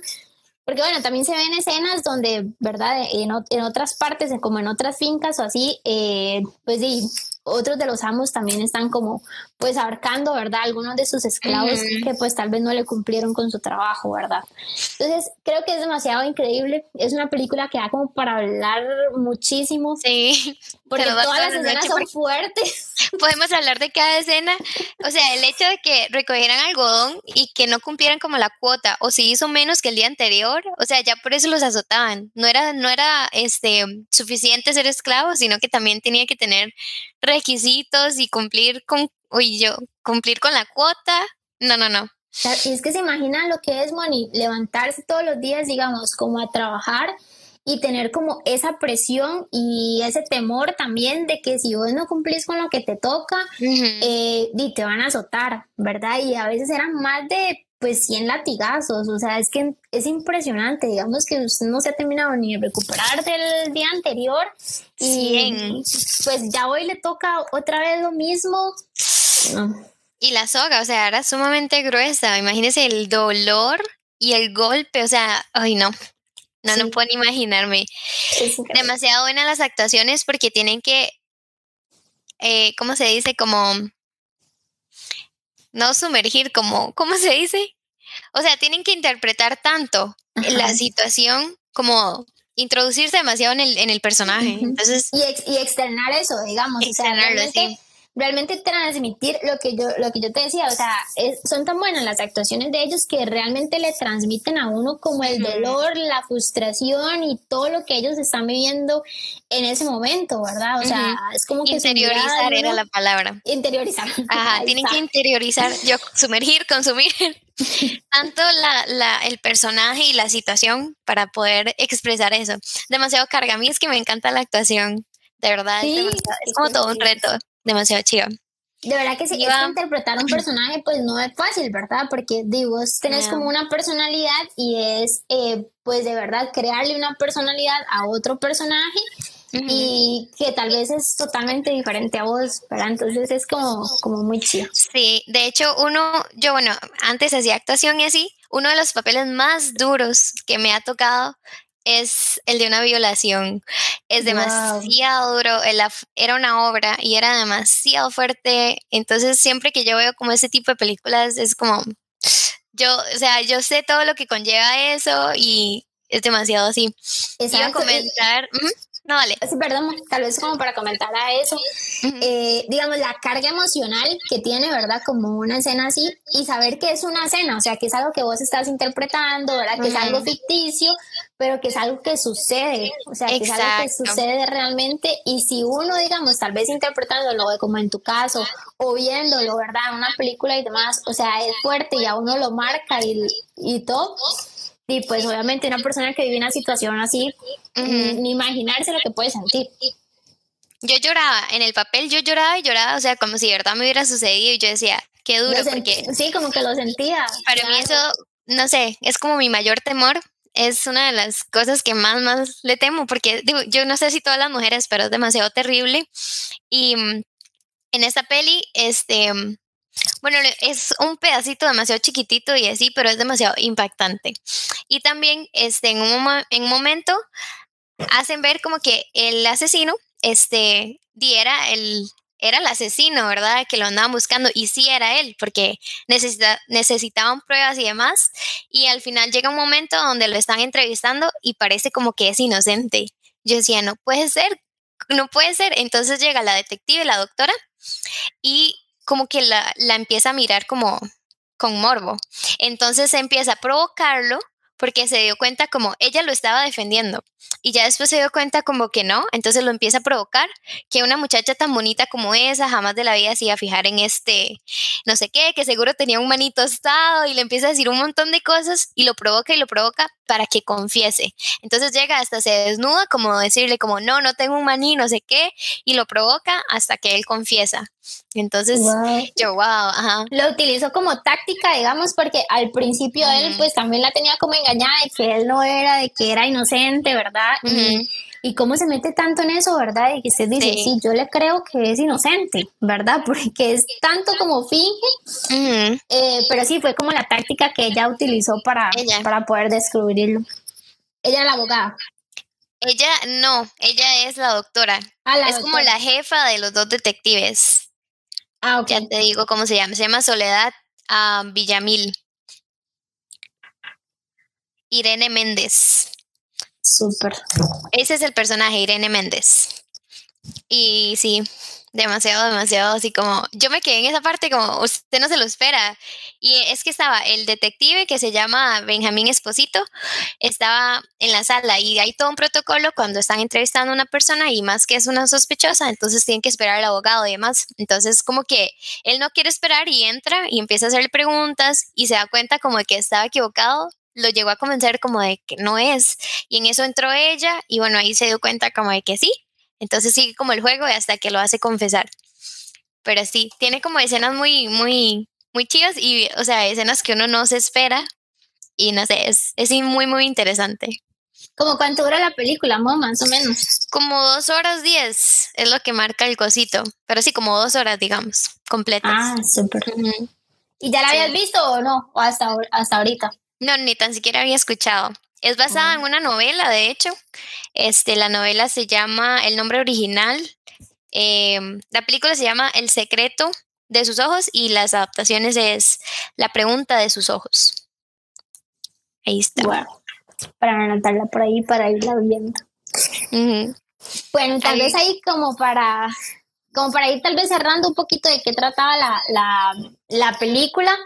porque bueno, también se ven escenas donde, ¿verdad? En, otras partes, como en otras fincas o así, eh, pues sí, otros de los amos también están como pues abarcando, ¿verdad? Algunos de sus esclavos que pues tal vez no le cumplieron con su trabajo, ¿verdad? Entonces creo que es demasiado increíble, es una película que da como para hablar muchísimo. Sí. Porque todas las escenas son fuertes. Podemos hablar de cada escena, o sea, el hecho de que recogieran algodón y que no cumplieran como la cuota o si hizo menos que el día anterior, o sea, ya por eso los azotaban. No era no era este suficiente ser esclavo, sino que también tenía que tener requisitos y cumplir con, uy, yo, cumplir con la cuota. No, no, no. Es que se imagina lo que es, Moni, levantarse todos los días, digamos, como a trabajar y tener como esa presión y ese temor también de que si vos no cumplís con lo que te toca, eh, y te van a azotar, ¿verdad? Y a veces eran más de pues 100 latigazos, o sea, es que es impresionante, digamos que usted no se ha terminado ni de recuperar del día anterior y pues ya hoy le toca otra vez lo mismo. Y la soga, o sea, era sumamente gruesa, imagínese el dolor y el golpe, o sea, ay no, no, no puedo ni imaginarme. Demasiado buenas las actuaciones porque tienen que, eh, ¿cómo se dice? Como no sumergir, como, ¿cómo se dice? O sea, tienen que interpretar tanto la situación como introducirse demasiado en el, en el personaje. Entonces, y, externar eso, digamos. Externarlo, sí realmente transmitir lo que yo lo que yo te decía, o sea, son tan buenas las actuaciones de ellos que realmente le transmiten a uno como el dolor, la frustración y todo lo que ellos están viviendo en ese momento, ¿verdad? O sea, es como que interiorizar era la palabra. Interiorizar. Ajá, tienen que interiorizar, yo sumergir, consumir tanto la, la, el personaje y la situación para poder expresar eso. Demasiado carga. A mí es que me encanta la actuación. De verdad, es como todo un reto demasiado chido. De verdad que sí, es que interpretar un personaje pues no es fácil, ¿verdad? Porque digo, tenés como una personalidad y es eh, pues de verdad crearle una personalidad a otro personaje y que tal vez es totalmente diferente a vos, ¿verdad? Entonces es como, como muy chido. Sí, de hecho uno, yo bueno, antes hacía actuación y así, uno de los papeles más duros que me ha tocado es el de una violación. Es demasiado duro. Era una obra y era demasiado fuerte. Entonces, siempre que yo veo como ese tipo de películas, es como. Yo, o sea, yo sé todo lo que conlleva eso y es demasiado así. Iba a comentar. No, vale. Sí, perdón, tal vez como para comentar a eso, eh, digamos, la carga emocional que tiene, ¿verdad? Como una escena así y saber que es una escena, o sea, que es algo que vos estás interpretando, ¿verdad? Que es algo ficticio, pero que es algo que sucede, o sea, que es algo que sucede realmente y si uno, digamos, tal vez interpretándolo como en tu caso o viéndolo, ¿verdad? Una película y demás, o sea, es fuerte y a uno lo marca y, y todo. Y pues obviamente una persona que vive una situación así, ni, imaginarse lo que puede sentir. Yo lloraba, en el papel yo lloraba y lloraba, o sea, como si de verdad me hubiera sucedido y yo decía, qué duro, porque... Sí, como que lo sentía. Para mí eso, no sé, es como mi mayor temor, es una de las cosas que más, más le temo, porque digo, yo no sé si todas las mujeres, pero es demasiado terrible. Y mm, en esta peli, este, mm, bueno, es un pedacito demasiado chiquitito y así, pero es demasiado impactante. Y también, este, en un, en un momento, hacen ver como que el asesino, este, diera el, era el asesino, ¿verdad? Que lo andaban buscando y sí era él, porque necesitaban pruebas y demás. Y al final llega un momento donde lo están entrevistando y parece como que es inocente. Yo decía, no puede ser, no puede ser. Entonces llega la detective, la doctora, y como que la, la empieza a mirar como con morbo. Entonces empieza a provocarlo porque se dio cuenta como ella lo estaba defendiendo y ya después se dio cuenta como que no, entonces lo empieza a provocar, que una muchacha tan bonita como esa jamás de la vida se iba a fijar en este no sé qué, que seguro tenía un manito estado y le empieza a decir un montón de cosas y lo provoca y lo provoca para que confiese. Entonces llega hasta se desnuda como decirle como no, no tengo un maní, no sé qué, y lo provoca hasta que él confiesa. Entonces, yo, wow, ajá. Lo utilizó como táctica, digamos, porque al principio él pues también la tenía como engañada de que él no era, de que era inocente, ¿verdad? y, y, cómo se mete tanto en eso, ¿verdad? Y que usted dice, sí. yo le creo que es inocente, ¿verdad? Porque es tanto como finge, eh, pero sí, fue como la táctica que ella utilizó para, para poder descubrirlo. Ella es la abogada. Ella no, ella es la doctora. Ah, es como la jefa de los dos detectives. Ah, Ya te digo cómo se llama. Se llama Soledad ah, Villamil. Irene Méndez. Súper. Ese es el personaje, Irene Méndez. Y sí, demasiado, demasiado así como, yo me quedé en esa parte como, usted no se lo espera. Y es que estaba el detective que se llama Benjamín Esposito, estaba en la sala y hay todo un protocolo cuando están entrevistando a una persona y más que es una sospechosa, entonces tienen que esperar al abogado y demás. Entonces como que él no quiere esperar y entra y empieza a hacerle preguntas y se da cuenta como de que estaba equivocado lo llegó a convencer como de que no es. Y en eso entró ella y bueno, ahí se dio cuenta como de que sí, entonces sigue como el juego y hasta que lo hace confesar. Pero sí, tiene como escenas muy, muy, muy chidas y, o sea, escenas que uno no se espera. Y no sé, es, es muy, muy interesante. ¿Como cuánto dura la película, más o menos? Como dos horas diez, es lo que marca el cosito. Pero sí, como dos horas, digamos, completas. Ah, súper. ¿Y ya la habías visto o no? ¿O hasta, hasta ahorita? No, ni tan siquiera había escuchado. Es basada en una novela, de hecho. Este, la novela se llama, el nombre original, em, la película se llama El secreto de sus ojos y las adaptaciones es La pregunta de sus ojos. Ahí está. Para anotarla por ahí, para irla viendo. Bueno, tal vez ahí como para como para ir tal vez cerrando un poquito de qué trataba la, la, la película,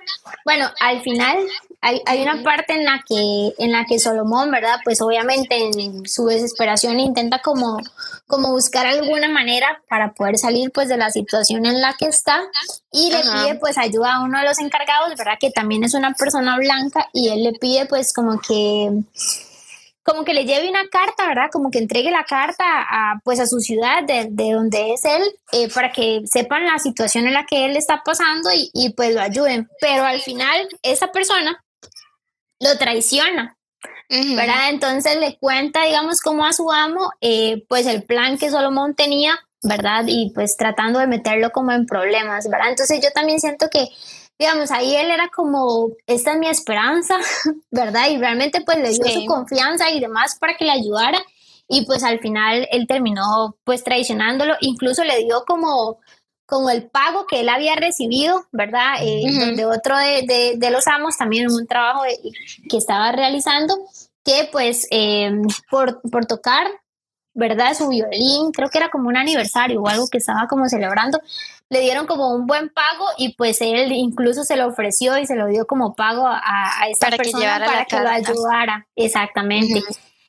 bueno, al final hay, hay, una parte en la que en la que Solomón, ¿verdad? Pues obviamente en su desesperación intenta como, como buscar alguna manera para poder salir pues de la situación en la que está y le pide pues ayuda a uno de los encargados, ¿verdad? Que también es una persona blanca y él le pide pues como que como que le lleve una carta, ¿verdad? Como que entregue la carta a, pues a su ciudad de, donde es él, eh, para que sepan la situación en la que él está pasando y, y, pues lo ayuden. Pero al final esa persona lo traiciona, ¿verdad? Entonces le cuenta, digamos, como a su amo, eh, pues el plan que Solomón tenía, ¿verdad? Y pues tratando de meterlo como en problemas, ¿verdad? Entonces yo también siento que digamos, ahí él era como, esta es mi esperanza, ¿verdad? Y realmente pues le dio su confianza y demás para que le ayudara y pues al final él terminó pues traicionándolo, incluso le dio como, como el pago que él había recibido, ¿verdad? Eh, donde otro de, de, los amos también un trabajo que estaba realizando, que pues eh, por, por tocar ¿verdad? Su violín, creo que era como un aniversario o algo que estaba como celebrando, le dieron como un buen pago y pues él incluso se lo ofreció y se lo dio como pago a, a esa persona para que lo ayudara, exactamente.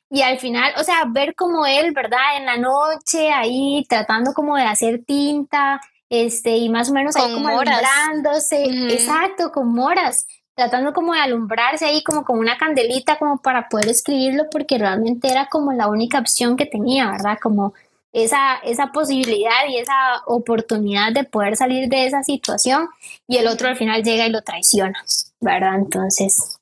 Y al final, o sea, ver como él, ¿verdad? En la noche ahí tratando como de hacer tinta, este, y más o menos ahí como alumbrándose, exacto, con moras, tratando como de alumbrarse ahí como con una candelita como para poder escribirlo porque realmente era como la única opción que tenía, ¿verdad? Como esa, esa posibilidad y esa oportunidad de poder salir de esa situación y el otro al final llega y lo traiciona, ¿verdad? Entonces,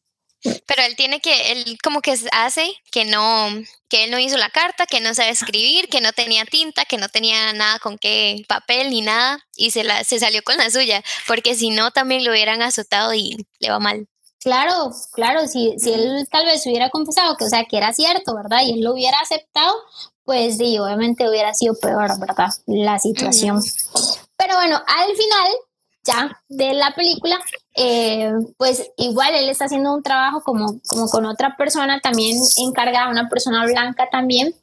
pero él tiene que, él como que hace que no, que él no hizo la carta, que no sabe escribir, que no tenía tinta, que no tenía nada con qué papel ni nada y se, la, se salió con la suya, porque si no también lo hubieran azotado y le va mal. Claro, claro, si, si él tal vez hubiera confesado que, o sea, que era cierto, ¿verdad? Y él lo hubiera aceptado, pues sí, obviamente hubiera sido peor, ¿verdad? La situación. Pero bueno, al final ya de la película, eh, pues igual él está haciendo un trabajo como, como con otra persona también encargada, una persona blanca también,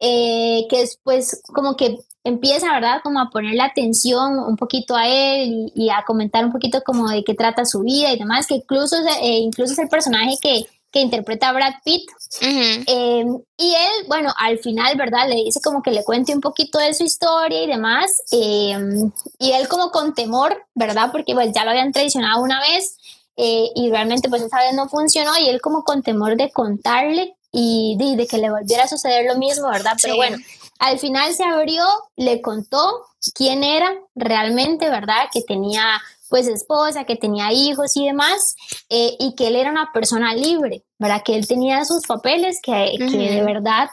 eh, que es pues como que empieza, ¿verdad? Como a ponerle atención un poquito a él y, a comentar un poquito como de qué trata su vida y demás, que incluso, eh, incluso es el personaje que, que interpreta a Brad Pitt. Em, y él, bueno, al final, ¿verdad? Le dice como que le cuente un poquito de su historia y demás. Em, y él como con temor, ¿verdad? Porque pues ya lo habían traicionado una vez eh, y realmente pues esa vez no funcionó y él como con temor de contarle y de, que le volviera a suceder lo mismo, ¿verdad? Pero bueno, al final se abrió, le contó quién era realmente, ¿verdad? Que tenía pues esposa, que tenía hijos y demás, eh, y que él era una persona libre, ¿verdad? Que él tenía sus papeles que, que de verdad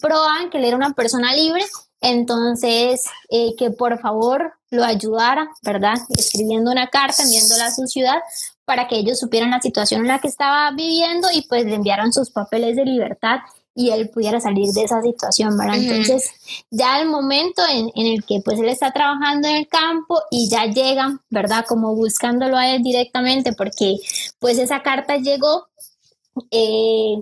probaban que él era una persona libre, entonces eh, que por favor lo ayudara, ¿verdad? Escribiendo una carta, enviándola a su ciudad para que ellos supieran la situación en la que estaba viviendo y pues le enviaran sus papeles de libertad y él pudiera salir de esa situación, ¿verdad? Entonces, ya el momento en, el que pues él está trabajando en el campo y ya llegan, ¿verdad? Como buscándolo a él directamente porque pues esa carta llegó eh,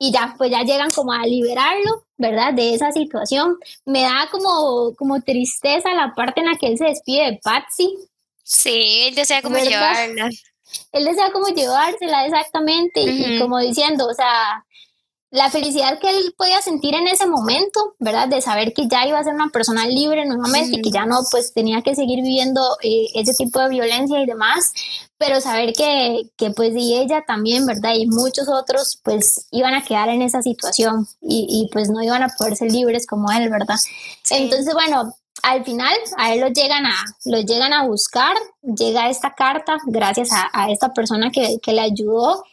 y ya pues ya llegan como a liberarlo, ¿verdad? De esa situación. Me da como, como tristeza la parte en la que él se despide de Patsy. Sí, él desea como llevarla. Él desea como llevársela exactamente y como diciendo, o sea, la felicidad que él podía sentir en ese momento, ¿verdad? De saber que ya iba a ser una persona libre nuevamente y que ya no, pues tenía que seguir viviendo eh, ese tipo de violencia y demás, pero saber que, que, pues y ella también, ¿verdad? Y muchos otros pues iban a quedar en esa situación y, y pues no iban a poder ser libres como él, ¿verdad? Entonces, bueno, al final a él lo llegan a, lo llegan a buscar, llega esta carta gracias a, a esta persona que, que le ayudó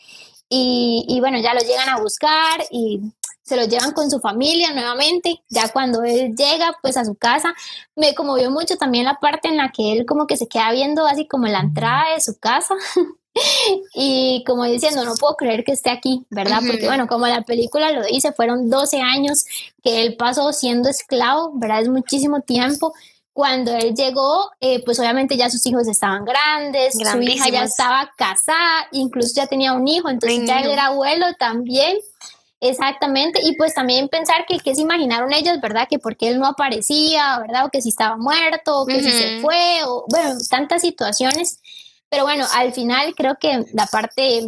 y, bueno, ya lo llegan a buscar y se lo llevan con su familia nuevamente. Ya cuando él llega pues a su casa, me conmovió mucho también la parte en la que él como que se queda viendo así como la entrada de su casa. y como diciendo, no puedo creer que esté aquí, ¿verdad? Porque bueno, como la película lo dice, fueron 12 años que él pasó siendo esclavo, ¿verdad? Es muchísimo tiempo cuando él llegó, eh, pues obviamente ya sus hijos estaban grandes, su hija ya estaba casada, incluso ya tenía un hijo, entonces ya él era abuelo también. Exactamente, y pues también pensar que qué se imaginaron ellos, ¿verdad? Que porque él no aparecía, ¿verdad? O que si estaba muerto, o que si se fue, o bueno, tantas situaciones. Pero bueno, al final creo que la parte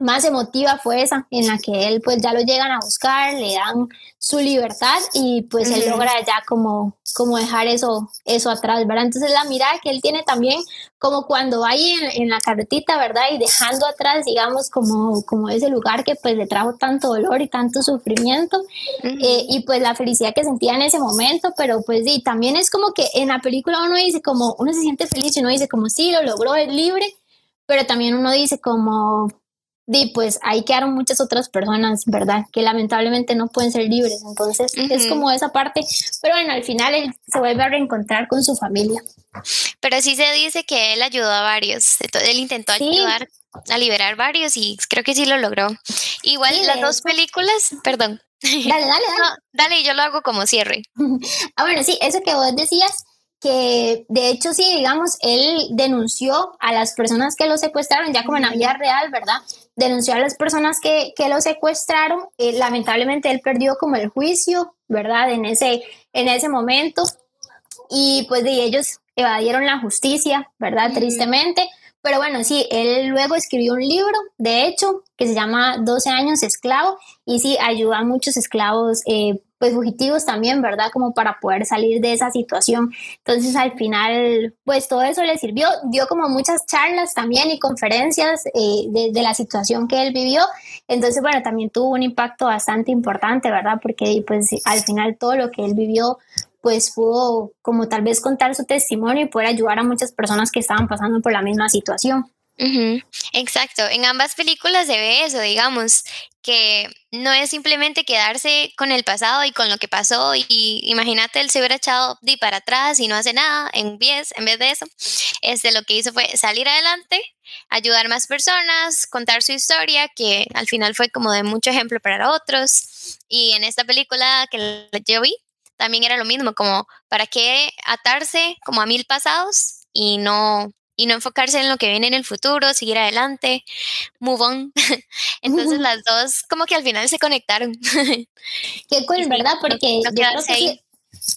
más emotiva fue esa, en la que él pues ya lo llegan a buscar, le dan su libertad y pues él logra ya como, como dejar eso, eso atrás, ¿verdad? Entonces la mirada que él tiene también como cuando va ahí en, la carretita, ¿verdad? Y dejando atrás, digamos, como, como ese lugar que pues le trajo tanto dolor y tanto sufrimiento eh, y pues la felicidad que sentía en ese momento, pero pues sí, también es como que en la película uno dice como, uno se siente feliz y uno dice como sí, lo logró, es libre, pero también uno dice como y pues ahí quedaron muchas otras personas, ¿verdad? Que lamentablemente no pueden ser libres. Entonces es como esa parte. Pero bueno, al final él se vuelve a reencontrar con su familia. Pero sí se dice que él ayudó a varios. Entonces él intentó ayudar a liberar varios y creo que sí lo logró. Igual las dos películas, perdón. Dale, dale, dale. dale, yo lo hago como cierre. ah, bueno, sí, eso que vos decías que de hecho sí, digamos, él denunció a las personas que lo secuestraron, ya como en la vida real, ¿verdad? Denunció a las personas que, que lo secuestraron. Eh, lamentablemente él perdió como el juicio, ¿verdad? En ese, en ese momento. Y pues de ellos evadieron la justicia, ¿verdad? Tristemente. Pero bueno, sí, él luego escribió un libro, de hecho, que se llama 12 años esclavo y sí, ayuda a muchos esclavos eh, pues fugitivos también, ¿verdad? Como para poder salir de esa situación. Entonces al final, pues todo eso le sirvió, dio como muchas charlas también y conferencias eh, de, de, la situación que él vivió. Entonces, bueno, también tuvo un impacto bastante importante, ¿verdad? Porque pues al final todo lo que él vivió pues pudo como tal vez contar su testimonio y poder ayudar a muchas personas que estaban pasando por la misma situación. Exacto, en ambas películas se ve eso, digamos, que no es simplemente quedarse con el pasado y con lo que pasó y imagínate él se hubiera echado de para atrás y no hace nada en vez, en vez de eso, este, lo que hizo fue salir adelante, ayudar más personas, contar su historia, que al final fue como de mucho ejemplo para otros y en esta película que yo vi, también era lo mismo, como para qué atarse como a mil pasados y no y no enfocarse en lo que viene en el futuro, seguir adelante, move on. Entonces las dos como que al final se conectaron. Qué cool, ¿verdad? Porque yo creo que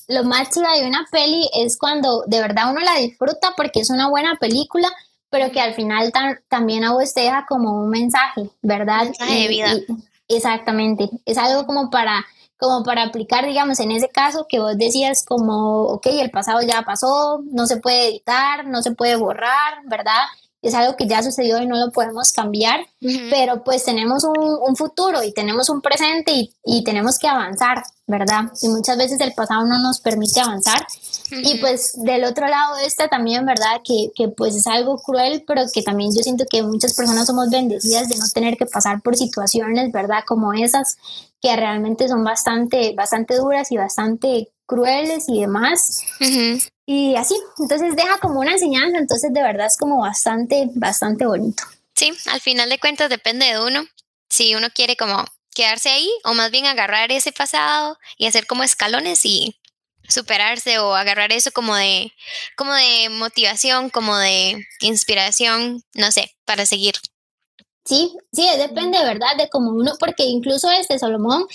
lo más chido de una peli es cuando de verdad uno la disfruta porque es una buena película, pero que al final también a vos te deja como un mensaje, ¿verdad? mensaje de vida. exactamente. Es algo como para como para aplicar, digamos, en ese caso que vos decías como, ok, el pasado ya pasó, no se puede editar, no se puede borrar, ¿verdad? Es algo que ya sucedió y no lo podemos cambiar, pero pues tenemos un, un, futuro y tenemos un presente y, y, tenemos que avanzar, ¿verdad? Y muchas veces el pasado no nos permite avanzar. Y pues del otro lado esta también, ¿verdad? Que, que pues es algo cruel, pero que también yo siento que muchas personas somos bendecidas de no tener que pasar por situaciones, ¿verdad? Como esas, que realmente son bastante, bastante duras y bastante crueles y demás. Y así, entonces deja como una enseñanza, entonces de verdad es como bastante, bastante bonito. Sí, al final de cuentas depende de uno, si uno quiere como quedarse ahí o más bien agarrar ese pasado y hacer como escalones y superarse o agarrar eso como de como de motivación, como de inspiración, no sé, para seguir. Sí, sí, depende, ¿verdad? De cómo uno, porque incluso este Salomón,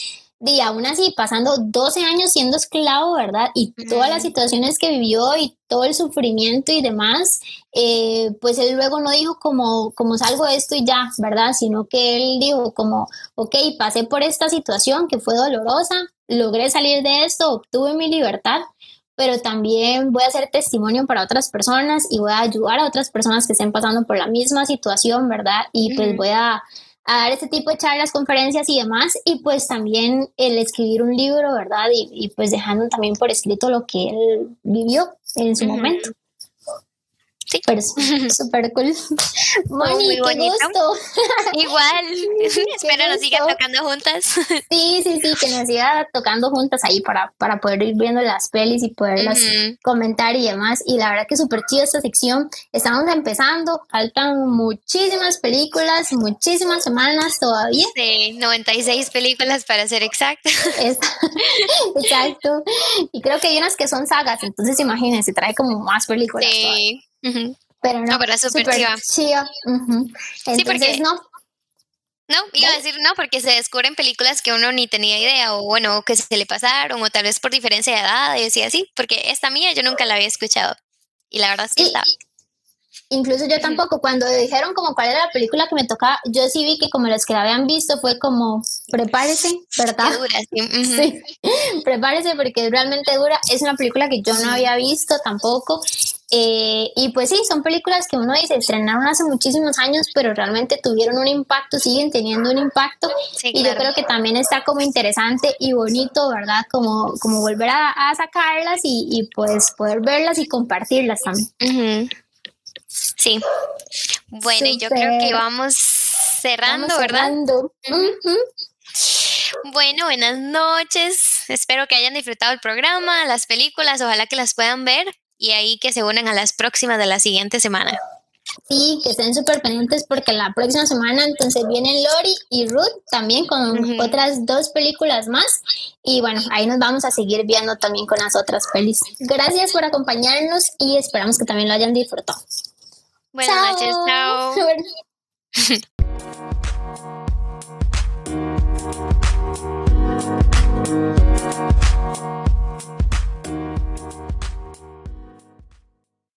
y aún así, pasando 12 años siendo esclavo, ¿verdad? Y todas las situaciones que vivió y todo el sufrimiento y demás, eh, pues él luego no dijo como, como salgo de esto y ya, ¿verdad? Sino que él dijo como, ok, pasé por esta situación que fue dolorosa, logré salir de esto, obtuve mi libertad, pero también voy a ser testimonio para otras personas y voy a ayudar a otras personas que estén pasando por la misma situación, ¿verdad? Y pues voy a, dar este tipo de charlas, conferencias y demás, y pues también el escribir un libro, ¿verdad? Y, pues dejando también por escrito lo que él vivió en su momento. Sí. Pero súper cool. Moni, qué gusto. Igual. Espero nos sigan tocando juntas. Sí, sí, sí, que nos siga tocando juntas ahí para, para poder ir viendo las pelis y poderlas comentar y demás. Y la verdad que súper chida esta sección. Estamos empezando, faltan muchísimas películas, muchísimas semanas todavía. Sí, 96 películas para ser exacto. Exacto. Y creo que hay unas que son sagas, entonces imagínense, trae como más películas. Sí. Pero no, pero súper chiva. sí, porque no. No, iba a decir no, porque se descubren películas que uno ni tenía idea, o bueno, que se le pasaron, o tal vez por diferencia de edad, y decía así, porque esta mía yo nunca la había escuchado. Y la verdad es que está. Incluso yo tampoco, cuando dijeron como cuál era la película que me tocaba, yo sí vi que como los que la habían visto fue como, prepárese, ¿verdad? Dura, sí. sí. prepárese porque es realmente dura. Es una película que yo no había visto tampoco eh, y pues sí, son películas que uno dice, estrenaron hace muchísimos años, pero realmente tuvieron un impacto, siguen teniendo un impacto. y yo creo que también está como interesante y bonito, ¿verdad? Como, como volver a, sacarlas y, pues poder verlas y compartirlas también. Sí. Bueno, y yo creo que vamos cerrando, ¿verdad? Bueno, buenas noches. Espero que hayan disfrutado el programa, las películas, ojalá que las puedan ver y ahí que se unan a las próximas de la siguiente semana. Sí, que estén súper pendientes porque la próxima semana entonces vienen Lori y Ruth también con otras dos películas más. Y bueno, ahí nos vamos a seguir viendo también con las otras pelis. Gracias por acompañarnos y esperamos que también lo hayan disfrutado. Buenas noches, chao.